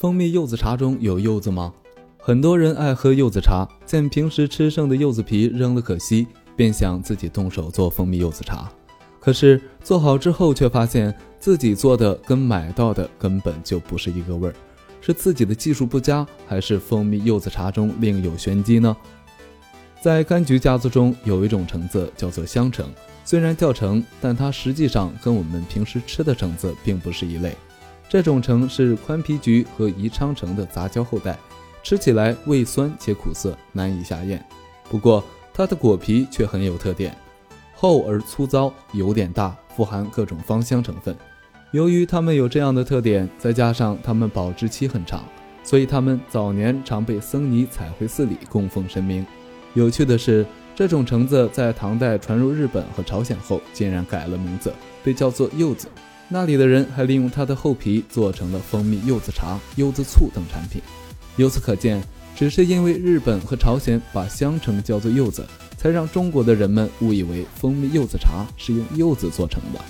蜂蜜柚子茶中有柚子吗？很多人爱喝柚子茶，见平时吃剩的柚子皮扔了可惜，便想自己动手做蜂蜜柚子茶。可是做好之后，却发现自己做的跟买到的根本就不是一个味儿。是自己的技术不佳，还是蜂蜜柚子茶中另有玄机呢？在柑橘家族中，有一种橙子叫做香橙，虽然叫橙，但它实际上跟我们平时吃的橙子并不是一类。这种橙是宽皮橘和宜昌橙的杂交后代，吃起来味酸且苦涩，难以下咽。不过它的果皮却很有特点，厚而粗糙，有点大，富含各种芳香成分。由于它们有这样的特点，再加上它们保质期很长，所以它们早年常被僧尼采回寺里供奉神明。有趣的是，这种橙子在唐代传入日本和朝鲜后，竟然改了名字，被叫做柚子。那里的人还利用它的厚皮做成了蜂蜜柚子茶、柚子醋等产品。由此可见，只是因为日本和朝鲜把香橙叫做柚子，才让中国的人们误以为蜂蜜柚子茶是用柚子做成的。